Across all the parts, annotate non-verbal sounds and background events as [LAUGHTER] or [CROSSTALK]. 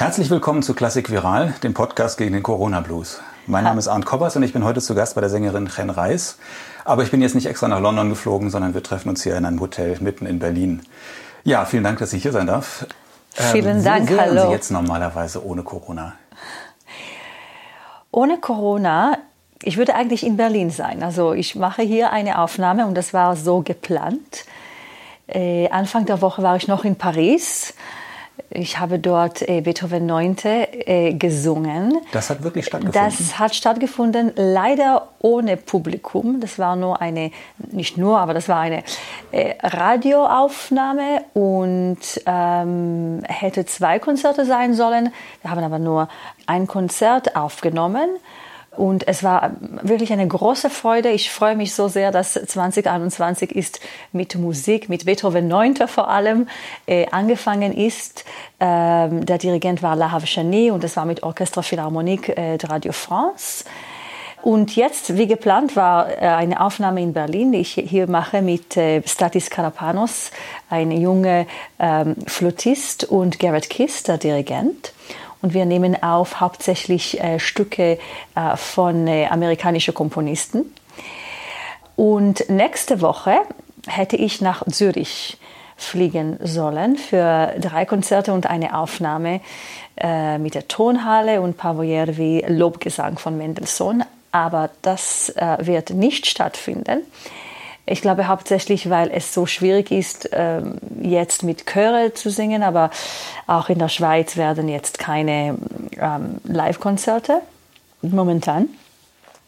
Herzlich willkommen zu Klassik Viral, dem Podcast gegen den Corona Blues. Mein Name ist Arndt Kobbers und ich bin heute zu Gast bei der Sängerin Chen Reis. Aber ich bin jetzt nicht extra nach London geflogen, sondern wir treffen uns hier in einem Hotel mitten in Berlin. Ja, vielen Dank, dass ich hier sein darf. Vielen ähm, Dank, wo hallo. Sie jetzt normalerweise ohne Corona? Ohne Corona, ich würde eigentlich in Berlin sein. Also ich mache hier eine Aufnahme und das war so geplant. Äh, Anfang der Woche war ich noch in Paris. Ich habe dort äh, Beethoven 9. Äh, gesungen. Das hat wirklich stattgefunden? Das hat stattgefunden, leider ohne Publikum. Das war nur eine, nicht nur, aber das war eine äh, Radioaufnahme und ähm, hätte zwei Konzerte sein sollen. Wir haben aber nur ein Konzert aufgenommen. Und es war wirklich eine große Freude. Ich freue mich so sehr, dass 2021 ist mit Musik, mit Beethoven 9. vor allem äh, angefangen ist. Ähm, der Dirigent war La Havchani und es war mit Orchestre Philharmonique äh, de Radio France. Und jetzt, wie geplant, war äh, eine Aufnahme in Berlin, die ich hier mache mit äh, Statis Karapanos, ein junger ähm, Flötist, und Garrett Kiss, der Dirigent. Und wir nehmen auf hauptsächlich äh, Stücke äh, von äh, amerikanischen Komponisten. Und nächste Woche hätte ich nach Zürich fliegen sollen für drei Konzerte und eine Aufnahme äh, mit der Tonhalle und Pavoyer wie Lobgesang von Mendelssohn. Aber das äh, wird nicht stattfinden. Ich glaube hauptsächlich, weil es so schwierig ist, ähm, jetzt mit Chöre zu singen, aber auch in der Schweiz werden jetzt keine ähm, Live-Konzerte momentan.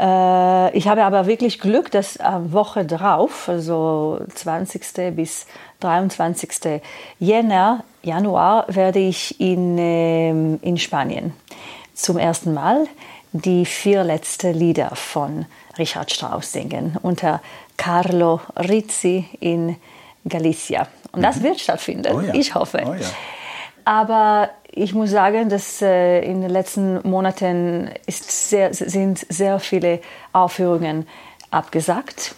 Äh, ich habe aber wirklich Glück, dass Woche drauf, also 20. bis 23. Jänner, Januar, werde ich in, ähm, in Spanien zum ersten Mal die vier letzten Lieder von Richard Strauss singen unter Carlo Rizzi in Galicia. Und das Mhm. wird stattfinden, Oh ja. ich hoffe. Oh ja. Aber ich muss sagen, dass äh, in den letzten Monaten sehr, sind sehr viele Aufführungen abgesagt.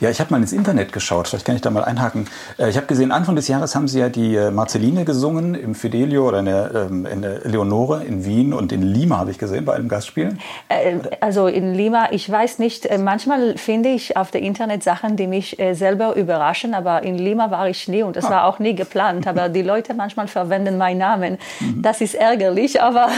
Ja, ich habe mal ins Internet geschaut, vielleicht kann ich da mal einhaken. Äh, Ich habe gesehen, Anfang des Jahres haben Sie ja die äh, Marceline gesungen im Fidelio oder in der, ähm, in der Leonore in Wien und in Lima habe ich gesehen bei einem Gastspiel. Äh, Also in Lima, ich weiß nicht, manchmal finde ich auf der Internet Sachen, die mich selber überraschen, aber in Lima war ich nie und das war auch nie geplant. Aber die Leute manchmal verwenden meinen Namen. Das ist ärgerlich, aber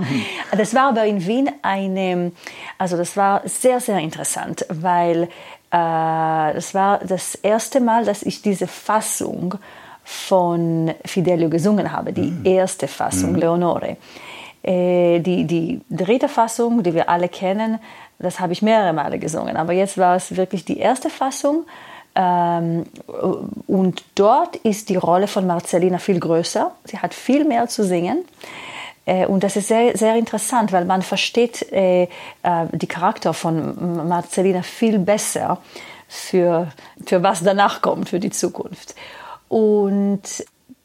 [LAUGHS] das war aber in Wien eine, also das war sehr, sehr interessant, weil äh, das war das erste Mal, dass ich diese Fassung von Fidelio gesungen habe, die erste Fassung, Leonore. Äh, die, die dritte Fassung, die wir alle kennen, das habe ich mehrere Male gesungen. Aber jetzt war es wirklich die erste Fassung. Ähm, und dort ist die Rolle von Marcellina viel größer. Sie hat viel mehr zu singen. Äh, Und das ist sehr, sehr interessant, weil man versteht äh, äh, die Charakter von Marcellina viel besser für, für was danach kommt, für die Zukunft. Und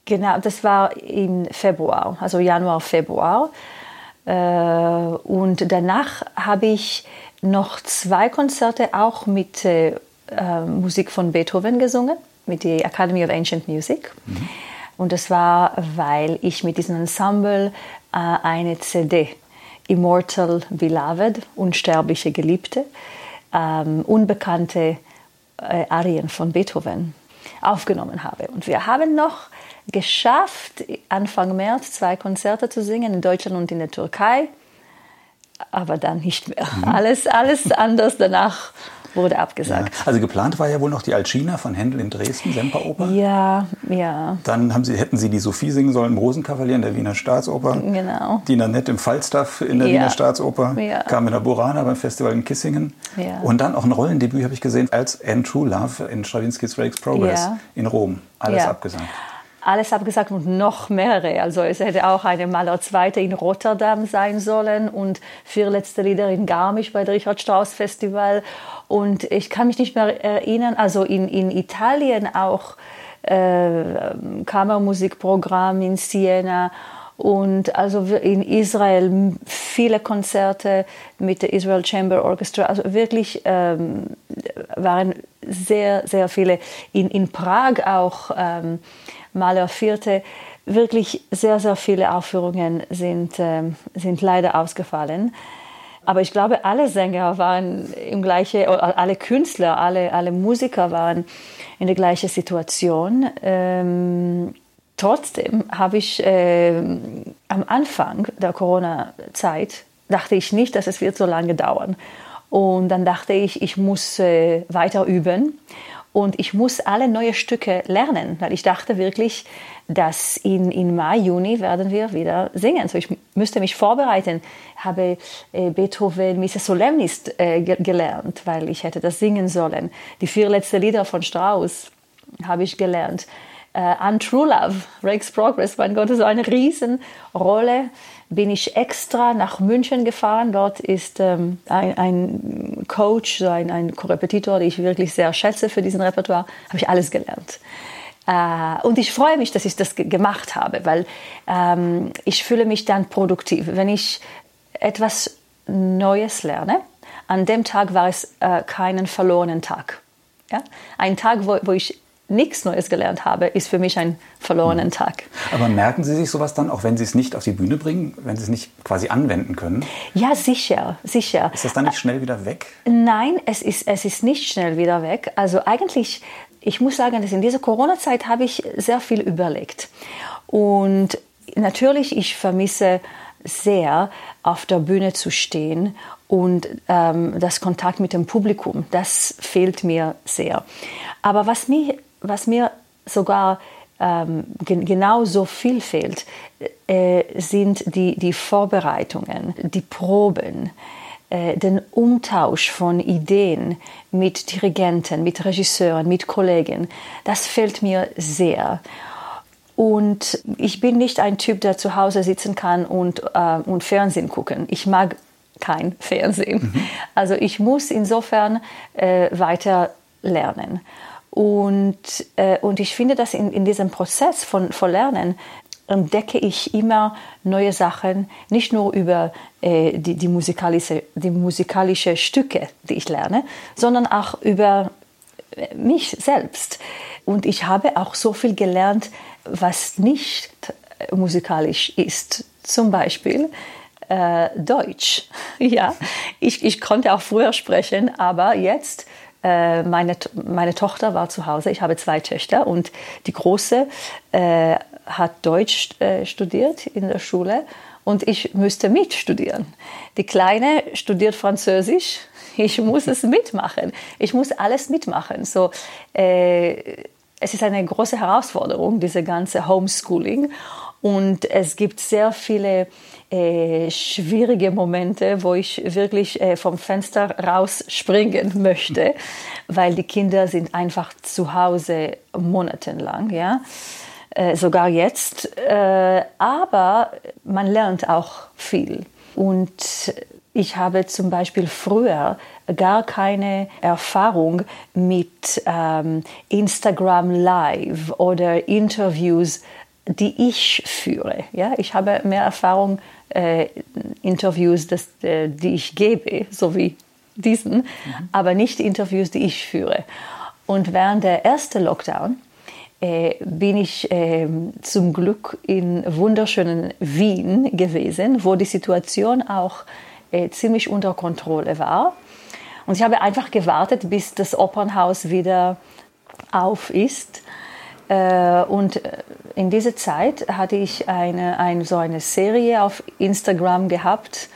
genau, das war im Februar, also Januar, Februar. Äh, Und danach habe ich noch zwei Konzerte auch mit äh, äh, Musik von Beethoven gesungen, mit der Academy of Ancient Music. Und das war, weil ich mit diesem Ensemble eine CD, Immortal Beloved, Unsterbliche Geliebte, ähm, unbekannte äh, Arien von Beethoven aufgenommen habe. Und wir haben noch geschafft, Anfang März zwei Konzerte zu singen in Deutschland und in der Türkei, aber dann nicht mehr. Alles, alles anders danach wurde Ja. abgesagt. Also geplant war ja wohl noch die Alcina von Händel in Dresden, Semperoper. Ja, ja, Dann haben Sie, hätten Sie die Sophie singen sollen im Rosenkavalier in der Wiener Staatsoper. genau. Die Nanette im Falstaff in der Ja. Wiener Staatsoper. Ja. Carmina Burana beim Festival in Kissingen. Ja. Und dann auch ein Rollendebüt habe ich gesehen als Anne True Love in Stravinsky's Rake's Progress Ja. in Rom. Alles Ja. abgesagt. Alles abgesagt und noch mehrere. Also es hätte auch eine Maler Zweite in Rotterdam sein sollen und vier letzte Lieder in Garmisch bei der Richard Strauss Festival. Und ich kann mich nicht mehr erinnern, also in, in Italien auch äh, Kammermusikprogramm in Siena und also in Israel viele Konzerte mit der Israel Chamber Orchestra. Also wirklich ähm, waren sehr, sehr viele. In, in Prag auch ähm, Mahler Vierte wirklich sehr, sehr viele Aufführungen sind, äh, sind leider ausgefallen. Aber ich glaube, alle Sänger waren im gleichen, alle Künstler, alle, alle Musiker waren in der gleichen Situation. Ähm, trotzdem habe ich äh, am Anfang der Corona-Zeit dachte ich nicht, dass es wird so lange dauern. Und dann dachte ich, ich muss äh, weiter üben und ich muss alle neue Stücke lernen, weil ich dachte wirklich, dass in, in Mai, Juni werden wir wieder singen. So ich müsste mich vorbereiten, habe äh, Beethoven Missa Solemnis äh, gelernt, weil ich hätte das singen sollen. Die vier letzten Lieder von Strauss habe ich gelernt. Uh, Untrue Love, Rake's Progress, mein Gott, so eine Riesenrolle. Bin ich extra nach München gefahren. Dort ist ähm, ein, ein, Coach, so ein, ein Korrepetitor, den ich wirklich sehr schätze für diesen Repertoire. Habe ich alles gelernt. Uh, und ich freue mich, dass ich das gemacht habe, weil ähm, ich fühle mich dann produktiv. Wenn ich etwas Neues lerne, an dem Tag war es äh, keinen verlorenen Tag. Ja? Ein Tag, wo, wo ich nichts Neues gelernt habe, ist für mich ein verlorenen Tag. Aber merken Sie sich sowas dann, auch wenn Sie es nicht auf die Bühne bringen, wenn Sie es nicht quasi anwenden können? Ja, sicher, sicher. Ist das dann nicht schnell wieder weg? Nein, es ist, es ist nicht schnell wieder weg. Also eigentlich, ich muss sagen, dass in dieser Corona-Zeit habe ich sehr viel überlegt. Und natürlich, ich vermisse sehr, auf der Bühne zu stehen und ähm, das Kontakt mit dem Publikum, das fehlt mir sehr. Aber was mir was mir sogar ähm, genauso viel fehlt, äh, sind die, die Vorbereitungen, die Proben, äh, den Umtausch von Ideen mit Dirigenten, mit Regisseuren, mit Kollegen. Das fehlt mir sehr. Und ich bin nicht ein Typ, der zu Hause sitzen kann und, äh, und Fernsehen gucken. Ich mag kein Fernsehen. Mhm. Also ich muss insofern äh, weiter lernen. Und, äh, und ich finde, dass in, in diesem Prozess von, von Lernen entdecke ich immer neue Sachen, nicht nur über äh, die, die, musikalische, die musikalische Stücke, die ich lerne, sondern auch über äh, mich selbst. Und ich habe auch so viel gelernt, was nicht musikalisch ist. Zum Beispiel äh, Deutsch. [LAUGHS] ja, ich, ich konnte auch früher sprechen, aber jetzt äh, meine, meine Tochter war zu Hause. Ich habe zwei Töchter und die große äh, hat Deutsch äh, studiert in der Schule und ich müsste mitstudieren. Die kleine studiert Französisch. [LAUGHS] Ich muss es mitmachen. Ich muss alles mitmachen. So, äh, es ist eine große Herausforderung, diese ganze Homeschooling. Und es gibt sehr viele äh, schwierige Momente, wo ich wirklich äh, vom Fenster rausspringen möchte, weil die Kinder sind einfach zu Hause monatelang, ja. Äh, sogar jetzt. Äh, aber man lernt auch viel. Und ich habe zum Beispiel früher gar keine Erfahrung mit ähm, Instagram Live oder Interviews die ich führe. Ja? Ich habe mehr Erfahrung äh, Interviews, das, äh, die ich gebe, so wie diesen, mhm. aber nicht Interviews, die ich führe. Und während der ersten Lockdown äh, bin ich ähm, zum Glück in wunderschönen Wien gewesen, wo die Situation auch äh, ziemlich unter Kontrolle war. Und ich habe einfach gewartet, bis das Opernhaus wieder auf ist und äh, in dieser Zeit hatte ich eine, eine, so eine Serie auf Instagram gehabt,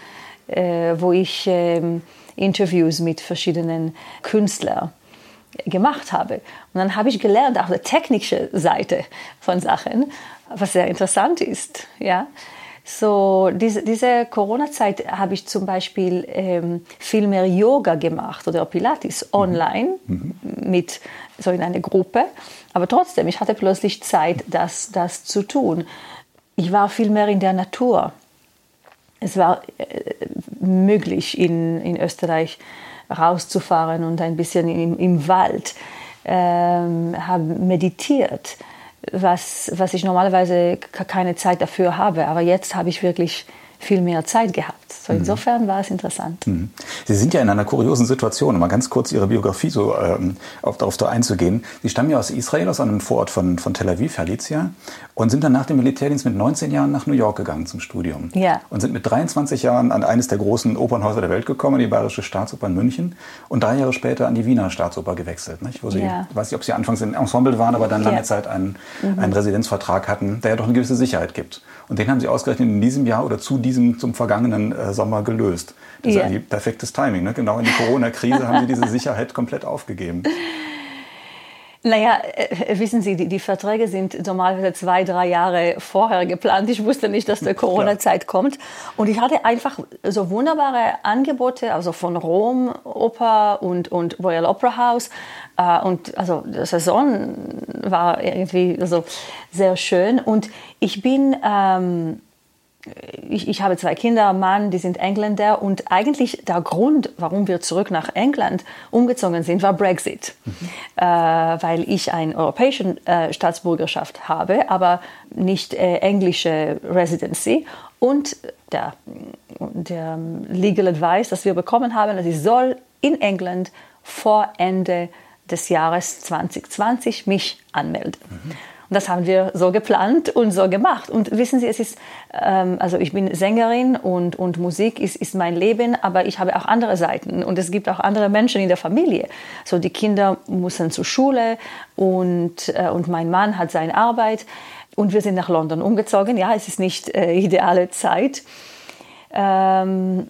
äh, wo ich ähm, Interviews mit verschiedenen Künstlern gemacht habe. Und dann habe ich gelernt, auch die technische Seite von Sachen, was sehr interessant ist. Ja? So, diese, diese Corona-Zeit habe ich zum Beispiel ähm, viel mehr Yoga gemacht oder Pilates mhm. online mhm. mit so in einer Gruppe. Aber trotzdem, ich hatte plötzlich Zeit, das, das zu tun. Ich war viel mehr in der Natur. Es war äh, möglich, in, in Österreich rauszufahren und ein bisschen im, im Wald, ähm, habe meditiert was, was ich normalerweise keine Zeit dafür habe. Aber jetzt habe ich wirklich viel mehr Zeit gehabt. So mhm. insofern war es interessant. Mhm. Sie sind ja in einer kuriosen Situation, um mal ganz kurz Ihre Biografie so ähm, auf, darauf da einzugehen. Sie stammen ja aus Israel, aus einem Vorort von, von Tel Aviv, Galizia, und sind dann nach dem Militärdienst mit 19 Jahren nach New York gegangen zum Studium. Ja. Und sind mit 23 Jahren an eines der großen Opernhäuser der Welt gekommen, die Bayerische Staatsoper in München, und drei Jahre später an die Wiener Staatsoper gewechselt. Nicht? Wo Sie, ja. Ich weiß nicht, ob Sie anfangs im Ensemble waren, aber dann lange ja. Zeit einen, mhm. einen Residenzvertrag hatten, der ja doch eine gewisse Sicherheit gibt. Und den haben Sie ausgerechnet in diesem Jahr oder zu diesem, zum vergangenen äh, Sommer gelöst. Das ja. ist eigentlich perfektes Timing. Ne? Genau in die Corona-Krise haben Sie diese Sicherheit komplett aufgegeben. Naja, äh, wissen Sie, die, die, Verträge sind normalerweise zwei, drei Jahre vorher geplant. Ich wusste nicht, dass der [LAUGHS] Corona-Zeit kommt. Und ich hatte einfach so wunderbare Angebote, also von Rom Oper und, und Royal Opera House. Äh, und also die Saison war irgendwie also sehr schön. Und ich bin... Ähm, ich, ich, habe zwei Kinder, Mann, die sind Engländer und eigentlich der Grund, warum wir zurück nach England umgezogen sind, war Brexit, mhm. äh, weil ich eine europäische äh, Staatsbürgerschaft habe, aber nicht äh, englische Residency und der, der Legal Advice, das wir bekommen haben, dass ich soll in England vor Ende des Jahres 2020 mich anmelden. Mhm. Und das haben wir so geplant und so gemacht. Und wissen Sie, es ist, ähm, also ich bin Sängerin und, und Musik ist, ist mein Leben, aber ich habe auch andere Seiten und es gibt auch andere Menschen in der Familie. So die Kinder müssen zur Schule und, äh, und mein Mann hat seine Arbeit und wir sind nach London umgezogen. Ja, es ist nicht äh, [LAUGHS] ideale Zeit. Ähm,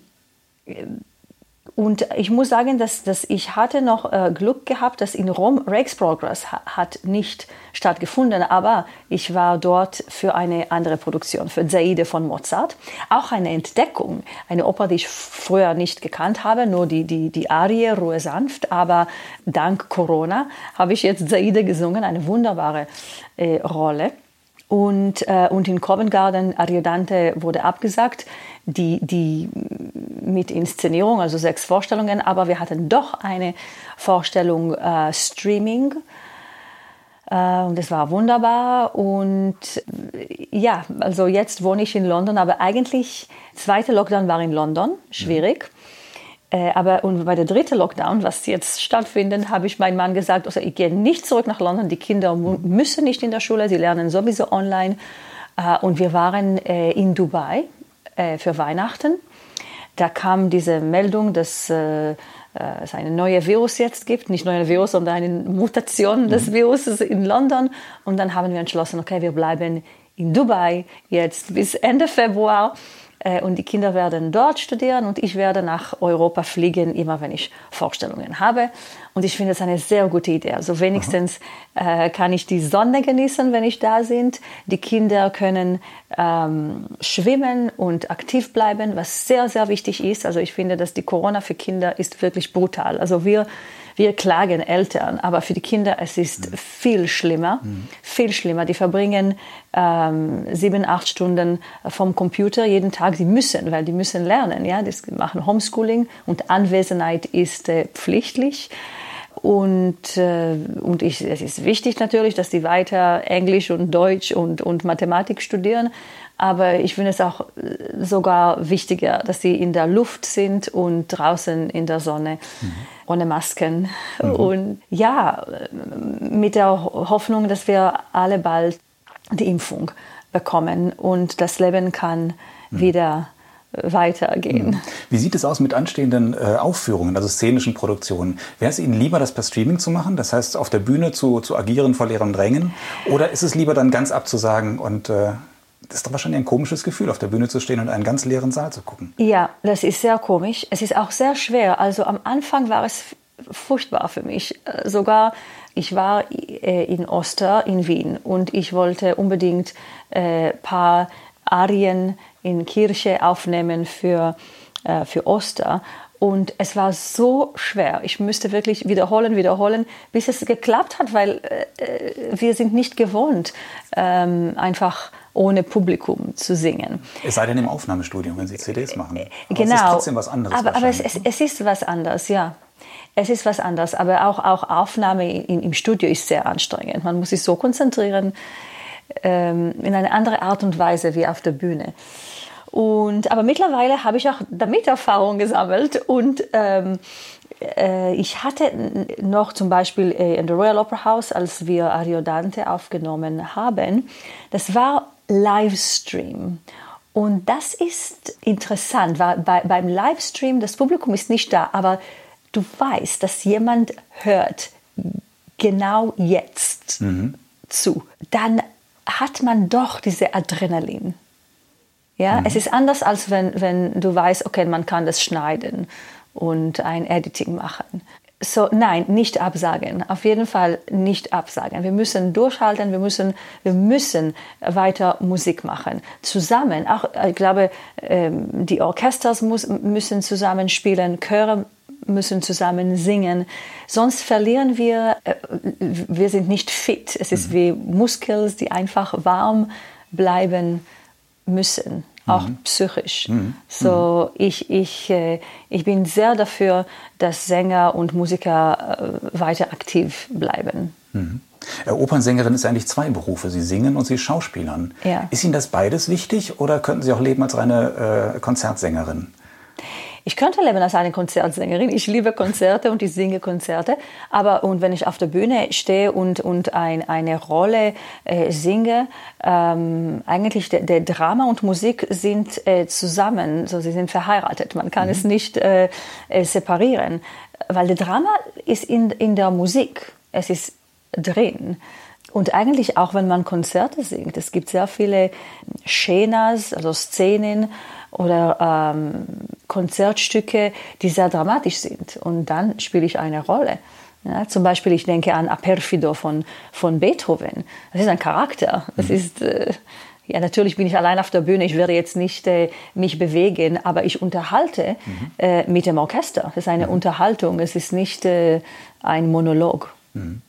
und ich muss sagen, dass, dass ich hatte noch äh, Glück gehabt, dass in Rom Rex Progress ha hat nicht stattgefunden, aber ich war dort für eine andere Produktion, für Zaide von Mozart. Auch eine Entdeckung, eine Oper, die ich früher nicht gekannt habe, nur die, die, die Arie, Ruhe sanft, aber dank Corona habe ich jetzt Zaide gesungen, eine wunderbare äh, Rolle. Und, äh, und in Covent Garden, Ariodante wurde abgesagt, die, die mit Inszenierung, also sechs Vorstellungen, aber wir hatten doch eine Vorstellung äh, Streaming. Äh, und das war wunderbar. Und äh, ja, also jetzt wohne ich in London, aber eigentlich, zweite Lockdown war in London, schwierig. Äh, aber und bei der dritten Lockdown, was jetzt stattfindet, habe ich meinem Mann gesagt, also ich gehe nicht zurück nach London. Die Kinder müssen nicht in der Schule, sie lernen sowieso online. Äh, und wir waren äh, in Dubai für Weihnachten. Da kam diese Meldung, dass es eine neue Virus jetzt gibt, nicht neue Virus, sondern eine Mutation des mhm. Viruses in London. Und dann haben wir entschlossen, okay, wir bleiben in Dubai jetzt bis Ende Februar. Äh, und die Kinder werden dort studieren und ich werde nach Europa fliegen, immer wenn ich Vorstellungen habe. Und ich finde es eine sehr gute Idee. Also wenigstens äh, kann ich die Sonne genießen, wenn ich da bin. Die Kinder können ähm, schwimmen und aktiv bleiben, was sehr, sehr wichtig ist. Also ich finde, dass die Corona für Kinder ist wirklich brutal. Also wir wir klagen Eltern, aber für die Kinder es ist mhm. viel schlimmer, mhm. viel schlimmer. Die verbringen ähm, sieben, acht Stunden vom Computer jeden Tag. Die müssen, weil die müssen lernen. Ja, die machen Homeschooling und Anwesenheit ist äh, pflichtlich. Und, äh, und ich, es ist wichtig natürlich, dass die weiter Englisch und Deutsch und, und Mathematik studieren. Aber ich finde es auch äh, sogar wichtiger, dass sie in der Luft sind und draußen in der Sonne. Mhm ohne Masken. Mhm. Und ja, mit der Hoffnung, dass wir alle bald die Impfung bekommen und das Leben kann mhm. wieder weitergehen. Mhm. Wie sieht es aus mit anstehenden äh, Aufführungen, also szenischen Produktionen? Wäre es Ihnen lieber, das per Streaming zu machen, das heißt auf der Bühne zu, zu agieren vor leeren Drängen? Oder ist es lieber dann ganz abzusagen und äh, das ist doch wahrscheinlich ein komisches Gefühl, auf der Bühne zu stehen und einen ganz leeren Saal zu gucken. Ja, das ist sehr komisch. Es ist auch sehr schwer. Also am Anfang war es furchtbar für mich. Äh, sogar ich war äh, in Oster in Wien und ich wollte unbedingt ein äh, paar Arien in Kirche aufnehmen für, für Oster. Und es war so schwer. Ich müsste wirklich wiederholen, wiederholen, bis es geklappt hat, weil äh, wir sind nicht gewohnt, ähm, einfach ohne Publikum zu singen. Es sei denn im Aufnahmestudio, wenn Sie CDs machen. Aber genau. Es ist genau. trotzdem was anderes. Aber, aber es, es, es, ist was anderes, ja. Es ist was anderes. Aber auch, auch Aufnahme in, im Studio ist sehr anstrengend. Man muss sich so konzentrieren ähm, in eine andere Art und Weise wie auf der Bühne. Und, aber mittlerweile habe ich auch damit Erfahrung gesammelt und ähm, äh, ich hatte noch zum Beispiel äh, in der Royal Opera House, als wir Ariodante aufgenommen haben, das war Livestream. Und das ist interessant, weil bei, beim Livestream, das Publikum ist nicht da, aber du weißt, dass jemand hört genau jetzt mhm. zu. Dann hat man doch diese Adrenalin. Ja, mhm. es ist anders als wenn, wenn du weißt, okay, man kann das schneiden und ein Editing machen. So, nein, nicht absagen. Auf jeden Fall nicht absagen. Wir müssen durchhalten, wir müssen, wir müssen weiter Musik machen. Zusammen, auch, ich glaube, ähm, die Orchesters müssen zusammen spielen, Chöre müssen zusammen singen. Sonst verlieren wir, äh, wir sind nicht fit. Es ist mhm. wie Muskeln, die einfach warm bleiben müssen auch mhm. psychisch. Mhm. So, ich, ich, äh, ich bin sehr dafür, dass Sänger und Musiker äh, weiter aktiv bleiben. Mhm. Opernsängerin ist eigentlich zwei Berufe. Sie singen und Sie schauspielern. Ja. Ist Ihnen das beides wichtig oder könnten Sie auch leben als reine äh, Konzertsängerin? Ich könnte leben als eine Konzertsängerin. Ich liebe Konzerte und ich singe Konzerte. Aber und wenn ich auf der Bühne stehe und, und ein, eine Rolle äh, singe, ähm, eigentlich der, der, Drama und Musik sind äh, zusammen, so sie sind verheiratet. Man kann mhm. es nicht äh, äh, separieren, weil der Drama ist in, in der Musik. Es ist drin. Und eigentlich auch, wenn man Konzerte singt, es gibt sehr viele Schenas, also Szenen, oder ähm, Konzertstücke, die sehr dramatisch sind. Und dann spiele ich eine Rolle. Ja, zum Beispiel, ich denke an Aperfido von, von Beethoven. Das ist ein Charakter. Das mhm. ist, äh, ja, natürlich bin ich allein auf der Bühne. Ich werde jetzt nicht äh, mich bewegen, aber ich unterhalte mhm. äh, mit dem Orchester. Das ist eine mhm. Unterhaltung. Es ist nicht äh, ein Monolog. Mhm.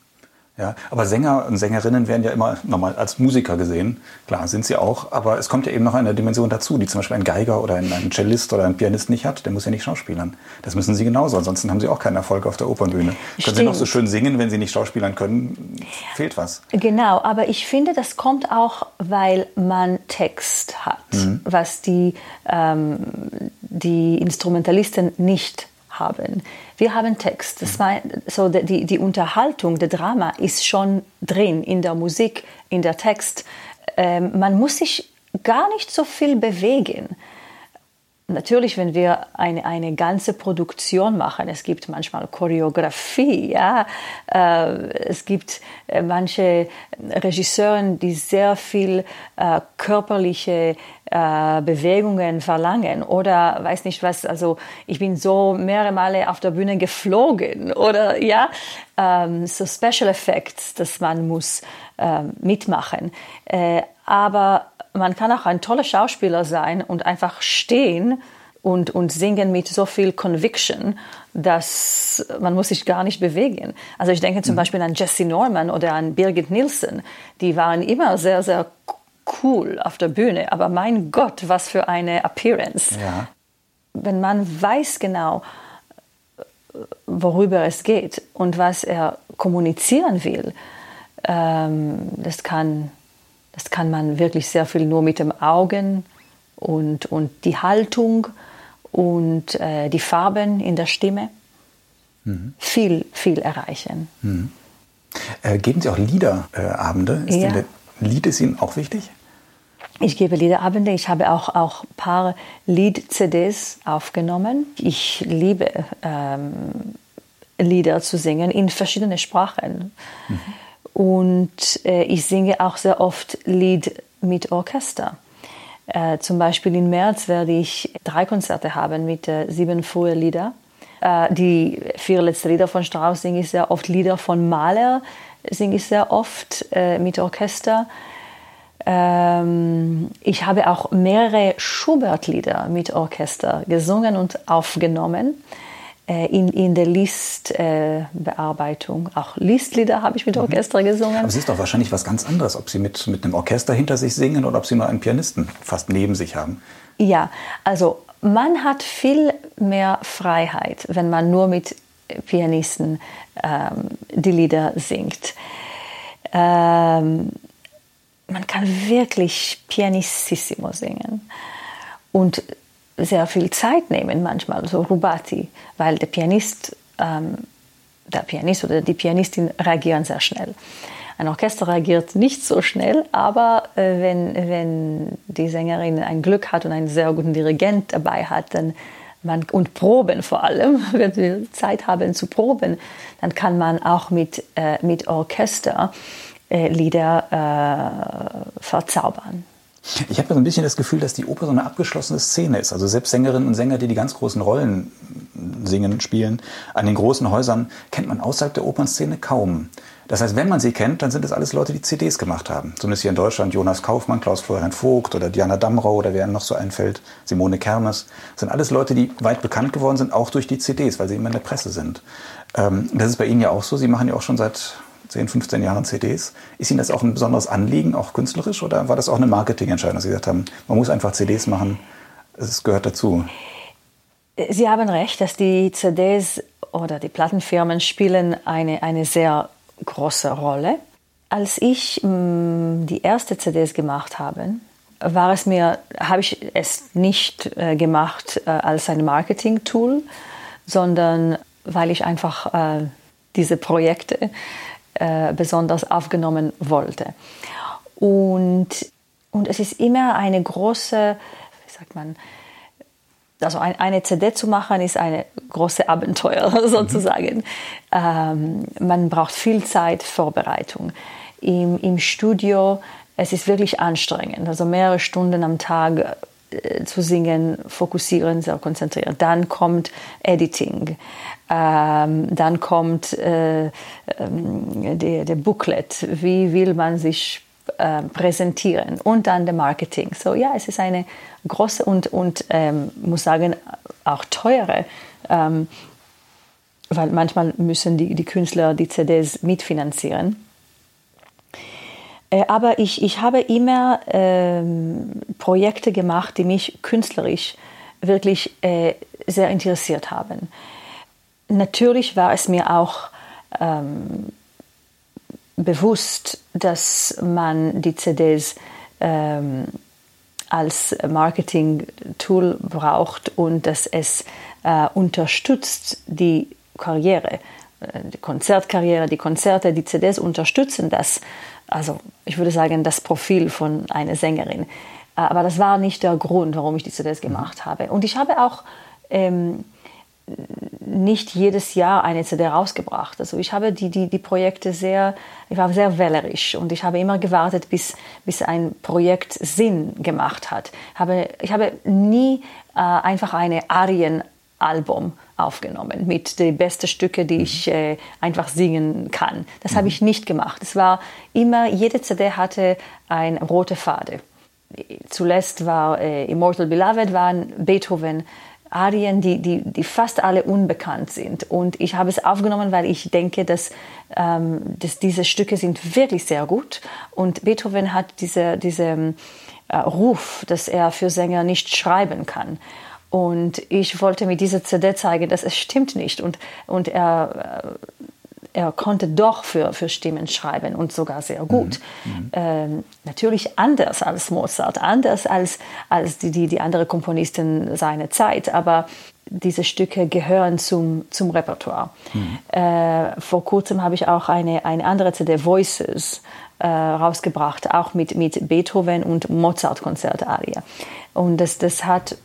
Ja, aber Sänger und Sängerinnen werden ja immer normal als Musiker gesehen. Klar, sind sie auch. Aber es kommt ja eben noch eine Dimension dazu, die zum Beispiel ein Geiger oder ein, ein Cellist oder ein Pianist nicht hat. Der muss ja nicht schauspielern. Das müssen sie genauso. Ansonsten haben sie auch keinen Erfolg auf der Opernbühne. Stimmt. Können sie noch so schön singen, wenn sie nicht schauspielern können, fehlt was. Genau, aber ich finde, das kommt auch, weil man Text hat, mhm. was die, ähm, die Instrumentalisten nicht haben. Wir haben Text. Das war, so die, die Unterhaltung, der Drama ist schon drin in der Musik, in der Text. Ähm, man muss sich gar nicht so viel bewegen. Natürlich, wenn wir eine, eine ganze Produktion machen, es gibt manchmal Choreografie, ja, äh, es gibt äh, manche Regisseure, die sehr viel äh, körperliche Bewegungen verlangen oder weiß nicht was, also ich bin so mehrere Male auf der Bühne geflogen oder ja, ähm, so Special Effects, dass man muss ähm, mitmachen. Aber man kann auch ein toller Schauspieler sein und einfach stehen und, und singen mit so viel Conviction, dass man muss sich gar nicht bewegen. Also ich denke zum mhm. Beispiel an Jesse Norman oder an Birgit Nielsen. Die waren immer sehr, sehr cool auf der Bühne. Aber mein Gott, was für eine Appearance. Ja. Wenn man weiß genau, worüber es geht und was er kommunizieren will, ähm, das kann das kann man wirklich sehr viel nur mit dem Augen und, und die Haltung und äh, die Farben in der Stimme mhm. viel, viel erreichen. Mhm. Äh, geben Sie auch Liederabende? Äh, ja. Lied ist Ihnen auch wichtig? Ich gebe Liederabende. Ich habe auch auch paar Lied-CDs aufgenommen. Ich liebe ähm, Lieder zu singen in verschiedenen Sprachen. Mhm. Und äh, ich singe auch sehr oft Lied mit Orchester. Äh, zum Beispiel im März werde ich drei Konzerte haben mit äh, sieben frühe Lieder. Äh, die vier letzten Lieder von Strauss singe ich sehr oft. Lieder von Mahler singe ich sehr oft äh, mit Orchester. Ähm, ich habe auch mehrere Schubert-Lieder mit Orchester gesungen und aufgenommen. Äh, in, in der Listbearbeitung. Äh, auch Listlieder habe ich mit mhm. Orchester gesungen. Aber es ist doch wahrscheinlich was ganz anderes, ob Sie mit, mit einem Orchester hinter sich singen oder ob Sie nur einen Pianisten fast neben sich haben. Ja, also man hat viel mehr Freiheit, wenn man nur mit Pianisten ähm, die Lieder singt. Ähm, man kann wirklich pianissimo singen. und sehr viel Zeit nehmen manchmal, so Rubati, weil der Pianist, ähm, der Pianist oder die Pianistin reagieren sehr schnell. Ein Orchester reagiert nicht so schnell, aber äh, wenn, wenn die Sängerin ein Glück hat und einen sehr guten Dirigent dabei hat, dann man, und Proben vor allem, [LAUGHS] wenn wir Zeit haben zu proben, dann kann man auch mit, äh, mit Orchester äh, Lieder äh, verzaubern. Ich habe so ein bisschen das Gefühl, dass die Oper so eine abgeschlossene Szene ist. Also selbst Sängerinnen und Sänger, die die ganz großen Rollen singen, spielen, an den großen Häusern kennt man außerhalb der Opernszene kaum. Das heißt, wenn man sie kennt, dann sind das alles Leute, die CDs gemacht haben. Zumindest hier in Deutschland Jonas Kaufmann, Klaus Florian Vogt oder Diana Damrau oder wer noch so einfällt, Simone Kermes. Das sind alles Leute, die weit bekannt geworden sind, auch durch die CDs, weil sie immer in der Presse sind. Ähm, das ist bei Ihnen ja auch so. Sie machen ja auch schon seit 10, 15 Jahren CDs. Ist Ihnen das auch ein besonderes Anliegen, auch künstlerisch, oder war das auch eine Marketingentscheidung, dass Sie gesagt haben, man muss einfach CDs machen, es gehört dazu? Sie haben recht, dass die CDs oder die Plattenfirmen spielen eine, eine sehr große Rolle. Als ich mh, mm, die erste CDs gemacht habe, war es mir, habe ich es nicht äh, gemacht äh, als ein Marketing-Tool, sondern weil ich einfach äh, diese Projekte äh, besonders aufgenommen wollte. Und, und es ist immer eine große, wie sagt man, also ein, eine CD zu machen ist eine große Abenteuer [LAUGHS] sozusagen. Mhm. Ähm, man braucht viel Zeit Vorbereitung. Im, Im Studio es ist wirklich anstrengend, also mehrere Stunden am Tag zu singen, fokussieren, sehr konzentrieren. Dann kommt Editing. Ähm, dann kommt äh, ähm, der, der Booklet, wie will man sich äh, präsentieren und dann der Marketing. So ja, es ist eine große und, und ähm, muss sagen, auch teure, ähm, weil manchmal müssen die, die Künstler die CDs mitfinanzieren. Äh, aber ich, ich habe immer ähm, Projekte gemacht, die mich künstlerisch wirklich äh, sehr interessiert haben. Natürlich war es mir auch ähm, bewusst, dass man die CDs ähm, als Marketing-Tool braucht und dass es äh, unterstützt die Karriere, äh, die Konzertkarriere, die Konzerte, die CDs unterstützen das. Also ich würde sagen, das Profil von einer Sängerin. Äh, aber das war nicht der Grund, warum ich die CDs gemacht habe. Und ich habe auch ähm, nicht jedes Jahr eine CD rausgebracht. Also ich habe die, die, die Projekte sehr, ich war sehr wählerisch und ich habe immer gewartet, bis, bis ein Projekt Sinn gemacht hat. Habe, ich habe nie äh, einfach eine Arien-Album aufgenommen mit den besten Stücken, die ich äh, einfach singen kann. Das mhm. habe ich nicht gemacht. Es war immer, jede CD hatte ein rote Fade. Zuletzt war äh, Immortal Beloved, waren Beethoven, Arien, die, die, die fast alle unbekannt sind. Und ich habe es aufgenommen, weil ich denke, dass, ähm, dass diese Stücke sind wirklich sehr gut. Und Beethoven hat diese, diese äh, Ruf, dass er für Sänger nicht schreiben kann. Und ich wollte mit dieser CD zeigen, dass es stimmt nicht. Und, und er, äh, er konnte doch für, für Stimmen schreiben und sogar sehr gut. Mhm. mhm. Ähm, natürlich anders als Mozart, anders als, als die, die, die anderen Komponisten seiner Zeit, aber diese Stücke gehören zum, zum Repertoire. Mhm. Äh, vor kurzem habe ich auch eine, eine andere CD, Voices, äh, rausgebracht, auch mit, mit Beethoven und Mozart-Konzertarie. Und das, das hat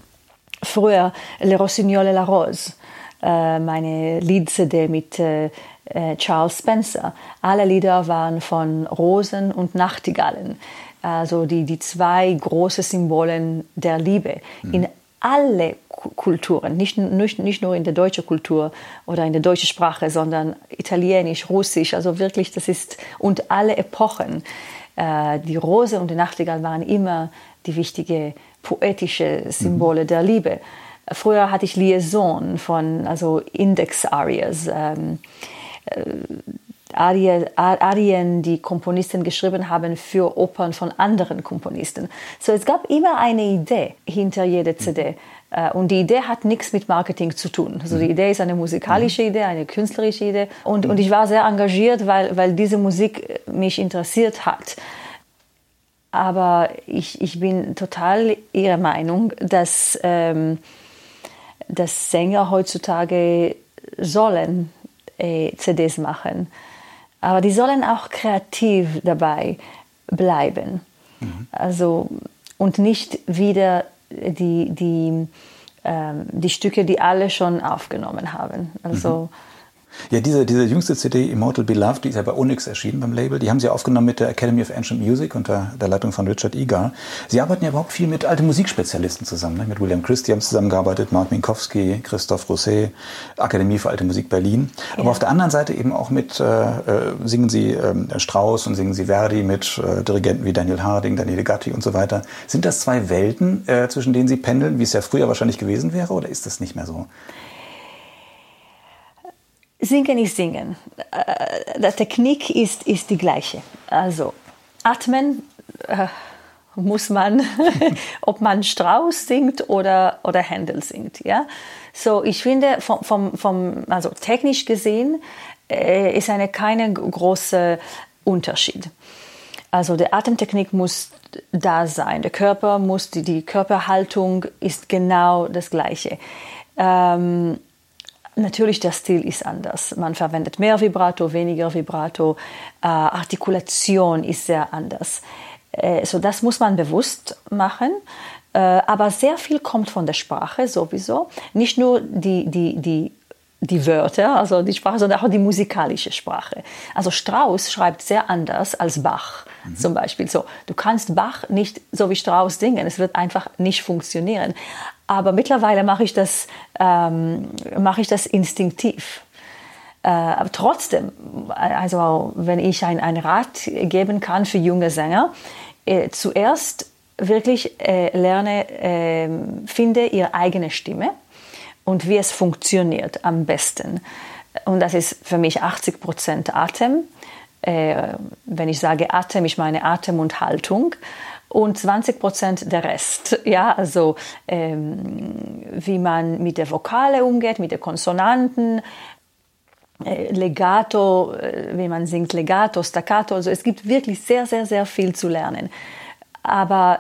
früher Le Rossignol et la Rose, äh, meine Lied-CD mit äh, äh, Charles Spencer. Alle Lieder waren von Rosen und Nachtigallen, also die, die zwei großen Symbolen der Liebe. Mhm. In alle Kulturen, nicht, nicht, nicht nur in der deutschen Kultur oder in der deutschen Sprache, sondern italienisch, russisch, also wirklich, das ist, und alle Epochen. Die Rose und die Nachtigall waren immer die wichtigen poetische Symbole mhm. der Liebe. Früher hatte ich Liaison von, also Index-Arias. Ähm, äh, Arien, die Komponisten geschrieben haben für Opern von anderen Komponisten. So es gab immer eine Idee hinter jeder CD. Äh, und die Idee hat nichts mit Marketing zu tun. Also die mhm. Idee ist eine musikalische mhm. Idee, eine künstlerische Idee. Und, und ich war sehr engagiert, weil, weil diese Musik mich interessiert hat. Aber ich, ich bin total Ihrer Meinung, dass, ähm, dass Sänger heutzutage sollen äh, CDs machen. Aber die sollen auch kreativ dabei bleiben. Mhm. Also, und nicht wieder die, die, ähm, die Stücke, die alle schon aufgenommen haben. Also, mhm. Ja, diese, diese jüngste CD, Immortal Beloved, die ist ja bei Onyx erschienen beim Label. Die haben sie aufgenommen mit der Academy of Ancient Music unter der Leitung von Richard Egar. Sie arbeiten ja überhaupt viel mit alten Musikspezialisten zusammen. Ne? Mit William Christie haben sie zusammengearbeitet, Mark Minkowski, Christoph Rosset, Akademie für Alte Musik Berlin. Aber ja. auf der anderen Seite eben auch mit, äh, äh singen sie äh, Strauss und singen sie Verdi mit äh, Dirigenten wie Daniel Harding, Daniele Gatti und so weiter. Sind das zwei Welten, äh, zwischen denen sie pendeln, wie es ja früher wahrscheinlich gewesen wäre, oder ist das nicht mehr so? Singen ist Singen. Äh, die Technik ist, ist die gleiche. Also atmen äh, muss man, [LAUGHS] ob man Strauß singt oder, oder Händel singt. Ja? So, ich finde, vom, vom, vom, also technisch gesehen äh, ist eine keine große Unterschied. Also die Atemtechnik muss da sein, der Körper muss, die, die Körperhaltung ist genau das gleiche. Ähm, Natürlich, der Stil ist anders. Man verwendet mehr Vibrato, weniger Vibrato. Äh, Artikulation ist sehr anders. Äh, so das muss man bewusst machen. Äh, aber sehr viel kommt von der Sprache sowieso. Nicht nur die, die, die die Wörter, also die Sprache, sondern auch die musikalische Sprache. Also Strauss schreibt sehr anders als Bach mhm. zum Beispiel. So, du kannst Bach nicht so wie Strauss singen, es wird einfach nicht funktionieren. Aber mittlerweile mache ich das, ähm, mache ich das instinktiv. Äh, aber trotzdem, also wenn ich ein, ein Rat geben kann für junge Sänger, äh, zuerst wirklich äh, lerne, äh, finde ihre eigene Stimme und wie es funktioniert am besten. Und das ist für mich 80 Prozent Atem. Äh, wenn ich sage Atem, ich meine Atem und Haltung. Und 20 Prozent der Rest, ja, also ähm, wie man mit der Vokale umgeht, mit den Konsonanten, äh, Legato, äh, wie man singt Legato, Staccato, also es gibt wirklich sehr, sehr, sehr viel zu lernen. Aber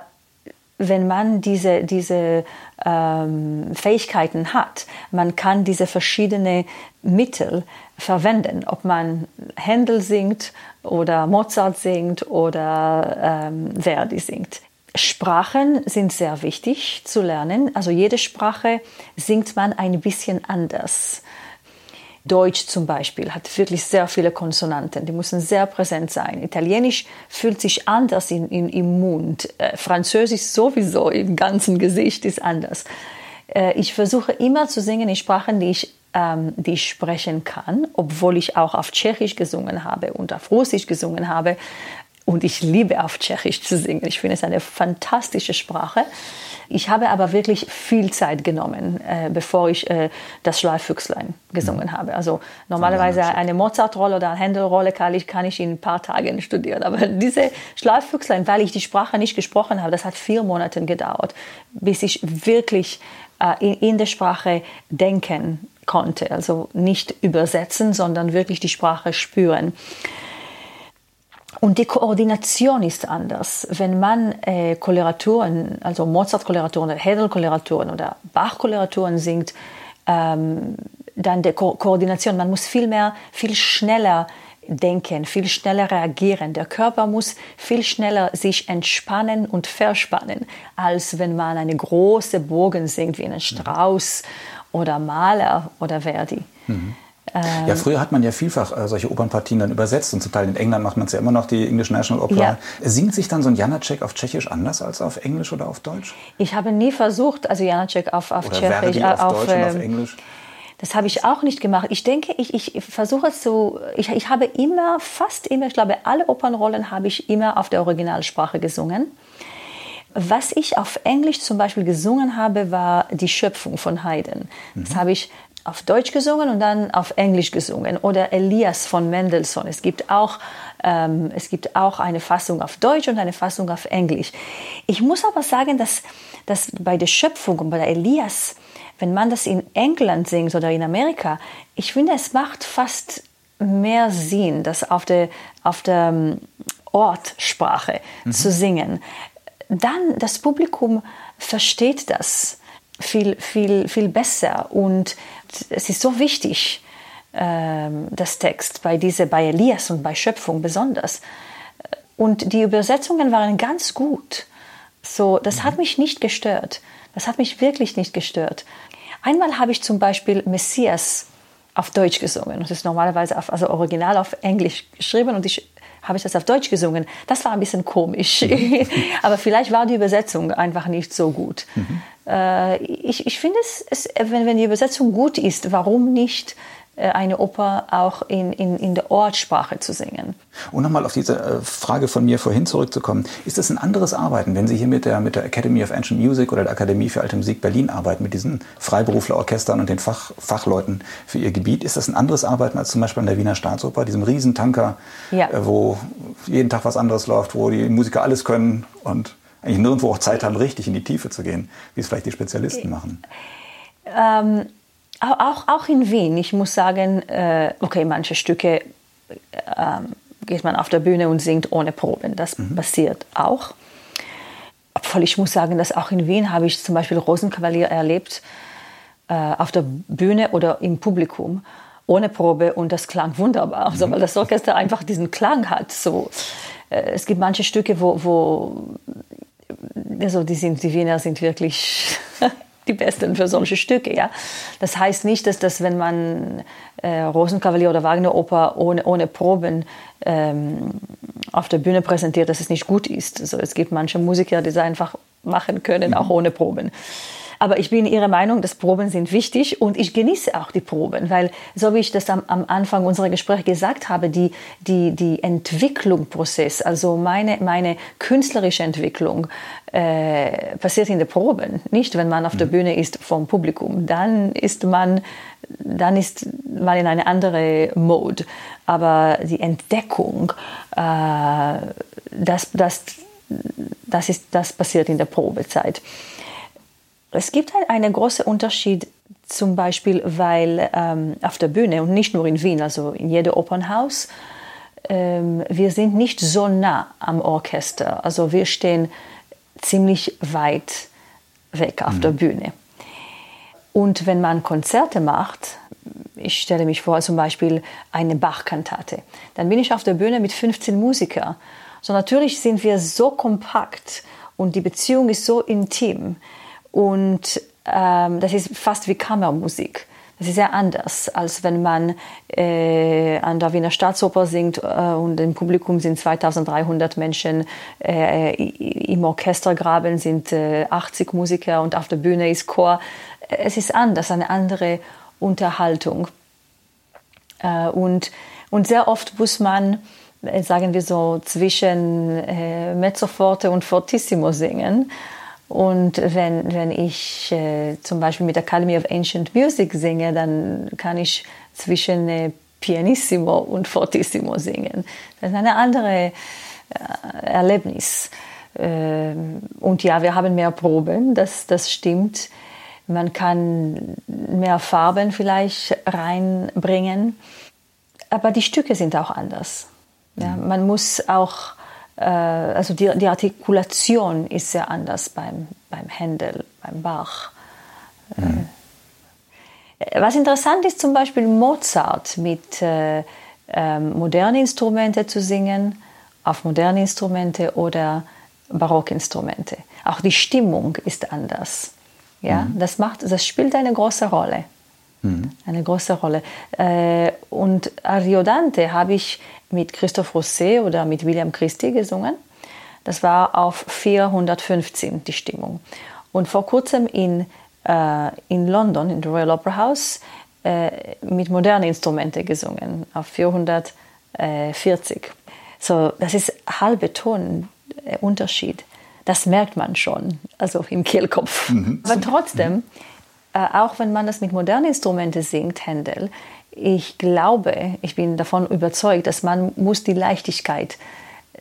wenn man diese, diese ähm, Fähigkeiten hat, man kann diese verschiedenen Mittel verwenden, ob man Händel singt oder Mozart singt oder ähm, Verdi singt. Sprachen sind sehr wichtig zu lernen. Also jede Sprache singt man ein bisschen anders. Deutsch zum Beispiel hat wirklich sehr viele Konsonanten, die müssen sehr präsent sein. Italienisch fühlt sich anders in, in, im Mund. Äh, Französisch sowieso im ganzen Gesicht ist anders. Äh, ich versuche immer zu singen in Sprachen, die ich, ähm, die ich sprechen kann, obwohl ich auch auf Tschechisch gesungen habe und auf Russisch gesungen habe. Und ich liebe auf Tschechisch zu singen. Ich finde es eine fantastische Sprache. Ich habe aber wirklich viel Zeit genommen, äh, bevor ich äh, das Schleiffüchslein gesungen mhm. habe. Also normalerweise eine Mozart-Rolle oder eine Händel-Rolle kann ich, kann ich in ein paar Tagen studieren. Aber diese Schleiffüchslein, weil ich die Sprache nicht gesprochen habe, das hat vier Monate gedauert, bis ich wirklich in, in der Sprache denken konnte. Also nicht übersetzen, sondern wirklich die Sprache spüren. Und die Koordination ist anders. Wenn man äh, Koloraturen, also Mozart-Koloraturen oder Händel-Koloraturen oder Bach-Koloraturen singt, ähm, dann die Ko Koordination, man muss viel mehr, viel schneller denken, viel schneller reagieren. Der Körper muss viel schneller sich entspannen und verspannen, als wenn man eine große Bogen singt, wie einen Strauß oder Maler oder Verdi. Mhm. Ähm, ja, früher hat man ja vielfach äh, solche Opernpartien dann übersetzt und zum Teil in England macht man es ja immer noch, die English National Opera. Ja. Singt sich dann so ein Janacek auf Tschechisch anders als auf Englisch oder auf Deutsch? Ich habe nie versucht, also Janacek auf, auf oder Tschechisch, auf, auf Deutsch und auf ähm, Englisch. Das habe ich auch nicht gemacht. Ich denke, ich, ich versuche so, ich, ich habe immer, fast immer, ich glaube, alle Opernrollen habe ich immer auf der Originalsprache gesungen. Was ich auf Englisch zum Beispiel gesungen habe, war die Schöpfung von Haydn. Das mhm. habe ich auf Deutsch gesungen und dann auf Englisch gesungen. Oder Elias von Mendelssohn. Es gibt auch, ähm, es gibt auch eine Fassung auf Deutsch und eine Fassung auf Englisch. Ich muss aber sagen, dass, dass bei der Schöpfung und bei der Elias, wenn man das in England singt oder in Amerika, ich finde, es macht fast mehr Sinn, das auf der, auf der ähm, Ortsprache mhm. zu singen, dann das Publikum versteht das viel, viel, viel besser. Und es ist so wichtig, ähm, das Text bei, diese, bei Elias und bei Schöpfung besonders. Und die Übersetzungen waren ganz gut. So, das hat mhm. mich nicht gestört. Das hat mich wirklich nicht gestört. Einmal habe ich zum Beispiel Messias auf Deutsch gesungen. Das ist normalerweise auf, also original auf Englisch geschrieben und ich habe ich das auf Deutsch gesungen. Das war ein bisschen komisch. Mhm. [LAUGHS] Aber vielleicht war die Übersetzung einfach nicht so gut. Mhm. Äh, ich, ich finde es, es wenn, wenn die Übersetzung gut ist, warum nicht eine Oper auch in, in, in der Ortssprache zu singen. Und nochmal auf diese äh, Frage von mir vorhin zurückzukommen. Ist das ein anderes Arbeiten, wenn Sie hier mit der, mit der Academy of Ancient Music oder der Akademie für Alte Musik Berlin arbeiten, mit diesen Freiberuflerorchestern und den Fach, Fachleuten für Ihr Gebiet? Ist das ein anderes Arbeiten als zum Beispiel an der Wiener Staatsoper, diesem Riesentanker, ja. Äh, wo jeden Tag was anderes läuft, wo die Musiker alles können und eigentlich nirgendwo auch Zeit haben, richtig in die Tiefe zu gehen, wie es vielleicht die Spezialisten machen? Ähm auch, auch in Wien, ich muss sagen, äh, okay, manche Stücke äh, geht man auf der Bühne und singt ohne Proben. Das mhm. passiert auch. Obwohl ich muss sagen, dass auch in Wien habe ich zum Beispiel Rosenkavalier erlebt, äh, auf der Bühne oder im Publikum, ohne Probe und das klang wunderbar, also, weil das Orchester einfach diesen Klang hat. So, äh, es gibt manche Stücke, wo, wo also die, sind, die Wiener sind wirklich [LAUGHS] die Besten für solche Stücke. Ja? Das heißt nicht, dass das, wenn man äh, Rosenkavalier oder Wagner-Oper ohne, ohne Proben ähm, auf der Bühne präsentiert, dass es nicht gut ist. Also es gibt manche Musiker, die es einfach machen können, auch ohne Proben. Aber ich bin Ihrer Meinung, dass Proben sind wichtig und ich genieße auch die Proben, weil, so wie ich das am, am Anfang unserer Gespräche gesagt habe, die, die, die Entwicklungsprozess, also meine, meine künstlerische Entwicklung, äh, passiert in den Proben, nicht wenn man auf der mhm. Bühne ist vom Publikum. Dann ist man, dann ist man in eine andere Mode. Aber die Entdeckung, äh, das, das, das, ist, das passiert in der Probezeit. Es gibt halt einen großen Unterschied, zum Beispiel, weil ähm, auf der Bühne und nicht nur in Wien, also in jedem Opernhaus, ähm, wir sind nicht so nah am Orchester. Also wir stehen ziemlich weit weg auf mhm. der Bühne. Und wenn man Konzerte macht, ich stelle mich vor, zum Beispiel eine Bach-Kantate, dann bin ich auf der Bühne mit 15 Musikern. So natürlich sind wir so kompakt und die Beziehung ist so intim. Und ähm, das ist fast wie Kammermusik. Das ist sehr anders, als wenn man äh, an der Wiener Staatsoper singt äh, und im Publikum sind 2300 Menschen, äh, im Orchestergraben sind 80 äh, Musiker und auf der Bühne ist Chor. Es ist anders, eine andere Unterhaltung. Äh, und, und sehr oft muss man, äh, sagen wir so, zwischen Mezzoforte und Fortissimo singen. Und wenn, wenn ich äh, zum Beispiel mit Academy of Ancient Music singe, dann kann ich zwischen äh, Pianissimo und Fortissimo singen. Das ist eine andere äh, Erlebnis. Ähm, und ja, wir haben mehr Proben, das, das stimmt. Man kann mehr Farben vielleicht reinbringen. Aber die Stücke sind auch anders. Ja, man muss auch also die, die, Artikulation ist sehr anders beim, beim Händel, beim Bach. Mhm. Was interessant ist, zum Beispiel Mozart mit äh, äh, modernen Instrumenten zu singen, auf moderne Instrumente oder Barockinstrumente. Auch die Stimmung ist anders. Ja, mhm. das, macht, das spielt eine große Rolle. Mhm. Eine große Rolle. Äh, und Ariodante habe ich mit Christoph Rosset oder mit William Christie gesungen. Das war auf 415 die Stimmung. Und vor kurzem in, äh, in London, in der Royal Opera House, äh, mit modernen Instrumenten gesungen, auf 440. So, das ist halbe Ton äh, Unterschied. Das merkt man schon, also im Kehlkopf. Mhm. Aber trotzdem, äh, auch wenn man das mit modernen Instrumenten singt, Händel, ich glaube, ich bin davon überzeugt, dass man muss die Leichtigkeit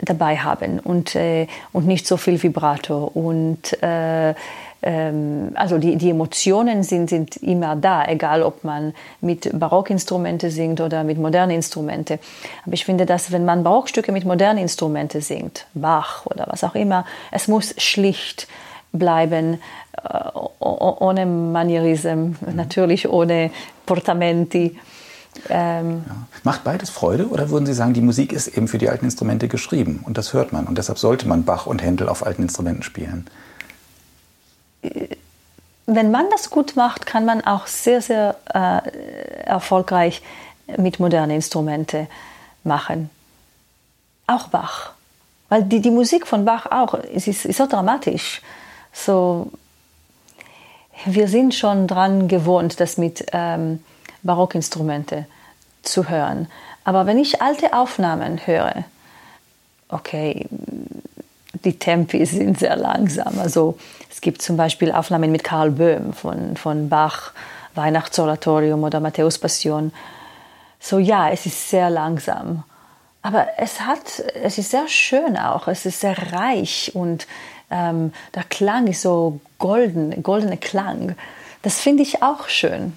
dabei haben und, äh, und nicht so viel Vibrato und äh, ähm, also die, die Emotionen sind, sind immer da, egal ob man mit Barockinstrumente singt oder mit modernen Instrumenten. Aber ich finde, dass wenn man Barockstücke mit modernen Instrumenten singt, Bach oder was auch immer, es muss schlicht bleiben, äh, ohne Manierism, mhm. natürlich ohne Portamenti. Ähm ja. Macht beides Freude oder würden Sie sagen, die Musik ist eben für die alten Instrumente geschrieben und das hört man und deshalb sollte man Bach und Händel auf alten Instrumenten spielen? wenn man das gut macht, kann man auch sehr, sehr äh, erfolgreich mit modernen Instrumenten machen. Auch Bach. Weil die, die Musik von Bach auch ist, ist, ist so dramatisch. So, wir sind schon dran gewohnt, das mit ähm, Barockinstrumenten zu hören. Aber wenn ich alte Aufnahmen höre, okay, die Tempi [LAUGHS] sind sehr langsam. Also es gibt zum Beispiel Aufnahmen mit Karl Böhm von, von Bach, Weihnachtsoratorium oder Matthäus Passion. So ja, es ist sehr langsam. Aber es, hat, es ist sehr schön auch, es ist sehr reich und ähm, der Klang ist so golden, goldener Klang. Das finde ich auch schön.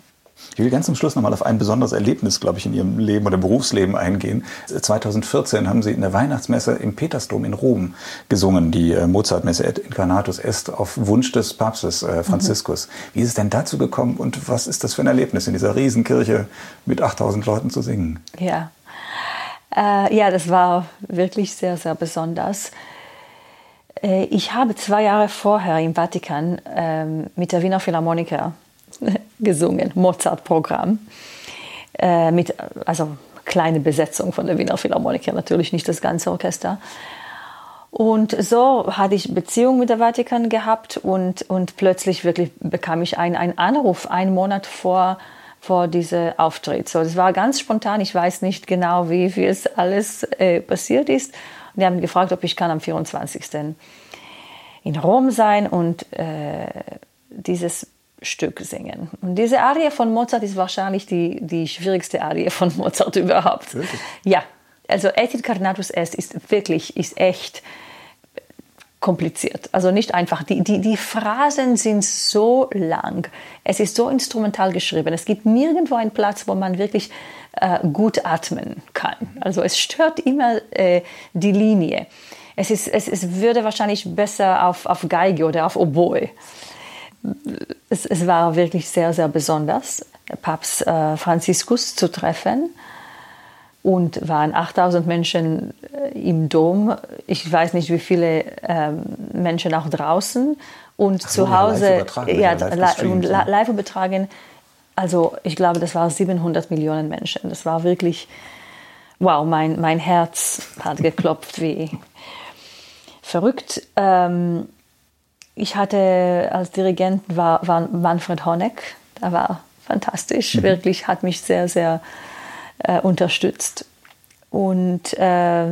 Ich will ganz zum Schluss nochmal auf ein besonderes Erlebnis, glaube ich, in Ihrem Leben oder Berufsleben eingehen. 2014 haben Sie in der Weihnachtsmesse im Petersdom in Rom gesungen, die äh, Mozartmesse Et Incarnatus Est auf Wunsch des Papstes äh, Franziskus. Mhm. Wie ist es denn dazu gekommen und was ist das für ein Erlebnis, in dieser Riesenkirche mit 8000 Leuten zu singen? Ja. Äh, ja, das war wirklich sehr, sehr besonders. Äh, ich habe zwei Jahre vorher im Vatikan ähm, mit der Wiener Philharmoniker [LAUGHS] gesungen, Mozart-Programm. Äh, mit, also kleine Besetzung von der Wiener Philharmoniker, natürlich nicht das ganze Orchester. Und so hatte ich Beziehung mit der Vatikan gehabt und, und plötzlich wirklich bekam ich einen, einen Anruf einen Monat vor, vor diesem Auftritt. So, das war ganz spontan. Ich weiß nicht genau, wie, wie es alles äh, passiert ist. Die haben gefragt, ob ich kann am 24. in Rom sein und äh, dieses Stück singen. Und diese Arie von Mozart ist wahrscheinlich die, die schwierigste Arie von Mozart [LAUGHS] überhaupt. Wirklich? Ja, also Et Incarnatus Est ist wirklich, ist echt kompliziert. Also nicht einfach. Die, die, die Phrasen sind so lang. Es ist so instrumental geschrieben. Es gibt nirgendwo einen Platz, wo man wirklich äh, gut atmen kann. Also es stört immer äh, die Linie. Es, ist, es, es würde wahrscheinlich besser auf, auf Geige oder auf Oboe es, es, war wirklich sehr, sehr besonders, Papst äh, Franziskus zu treffen. Und waren 8000 Menschen äh, im Dom. Ich weiß nicht, wie viele ähm, Menschen auch draußen. Und so, zu Hause, ja, live, ja, live übertragen. Also, ich glaube, das waren 700 Millionen Menschen. Das war wirklich, wow, mein, mein Herz hat geklopft wie verrückt. Ähm, ich hatte als Dirigent war, war Manfred Honeck. Der war fantastisch, mhm. wirklich, hat mich sehr, sehr äh, unterstützt. Und äh,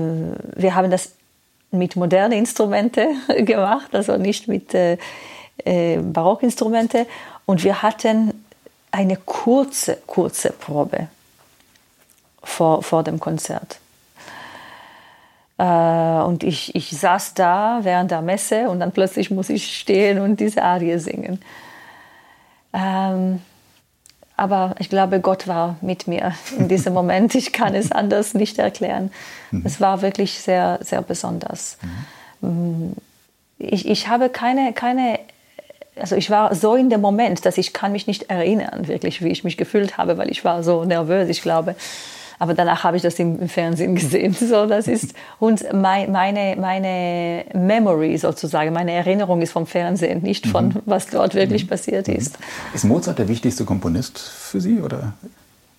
wir haben das mit modernen Instrumenten [LAUGHS] gemacht, also nicht mit äh, äh, Barockinstrumenten. Und wir hatten eine kurze, kurze Probe vor, vor dem Konzert. Äh, und ich, ich saß da während der Messe und dann plötzlich muss ich stehen und diese Arie singen. Ähm, aber ich glaube, Gott war mit mir in diesem [LAUGHS] Moment. Ich kann es anders nicht erklären. Mhm. Es war wirklich sehr, sehr besonders. Mhm. Ich, ich habe keine, keine, also ich war so in dem Moment, dass ich kann mich nicht erinnern, wirklich, wie ich mich gefühlt habe, weil ich war so nervös, ich glaube. Aber danach habe ich das im, im Fernsehen [LAUGHS] gesehen. So, das ist und mein, meine, meine Memory sozusagen, meine Erinnerung ist vom Fernsehen, nicht von mhm. was dort wirklich mhm. passiert ist. Ist Mozart der wichtigste Komponist für Sie oder?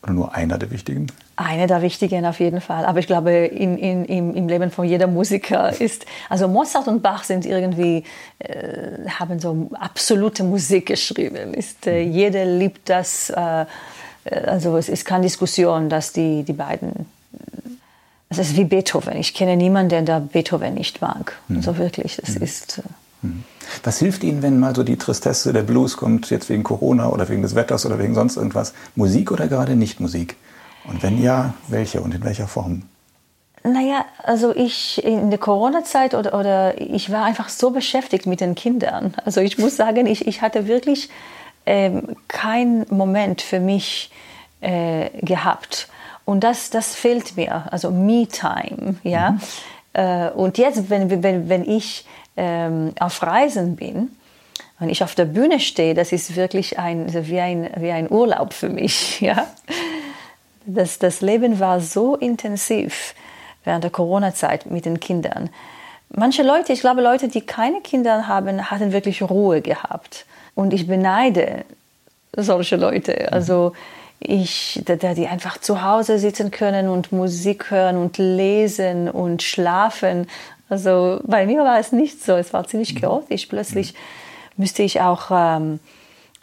Oder nur einer der wichtigen? Einer der wichtigen auf jeden Fall. Aber ich glaube, in, in, im, im Leben von jeder Musiker ist, also Mozart und Bach sind irgendwie, äh, haben so absolute Musik geschrieben. Ist, äh, mhm. jeder liebt das. Äh, also es ist keine Diskussion, dass die, die beiden, es ist wie Beethoven. Ich kenne niemanden, der Beethoven nicht mag. Mhm. Also wirklich, es mhm. ist... Äh, mhm. Was hilft Ihnen, wenn mal so die Tristesse, der Blues kommt, jetzt wegen Corona oder wegen des Wetters oder wegen sonst irgendwas? Musik oder gerade nicht Musik? Und wenn ja, welche und in welcher Form? Naja, also ich in der Corona-Zeit oder, oder ich war einfach so beschäftigt mit den Kindern. Also ich muss sagen, ich, ich hatte wirklich ähm, keinen Moment für mich äh, gehabt. Und das, das fehlt mir, also Me-Time. Ja? Mhm. Äh, und jetzt, wenn, wenn, wenn ich ähm, auf Reisen bin, wenn ich auf der Bühne stehe, das ist wirklich ein, wie, ein, wie ein Urlaub für mich. [LAUGHS] Ja? Das, das Leben war so intensiv während der Corona-Zeit mit den Kindern. Manche Leute, ich glaube, Leute, die keine Kinder haben, hatten wirklich Ruhe gehabt. Und ich beneide solche Leute. Also ich, die einfach zu Hause sitzen können und Musik hören und lesen und schlafen. Also bei mir war es nicht so. Es war ziemlich chaotisch. Plötzlich müsste ich auch ähm,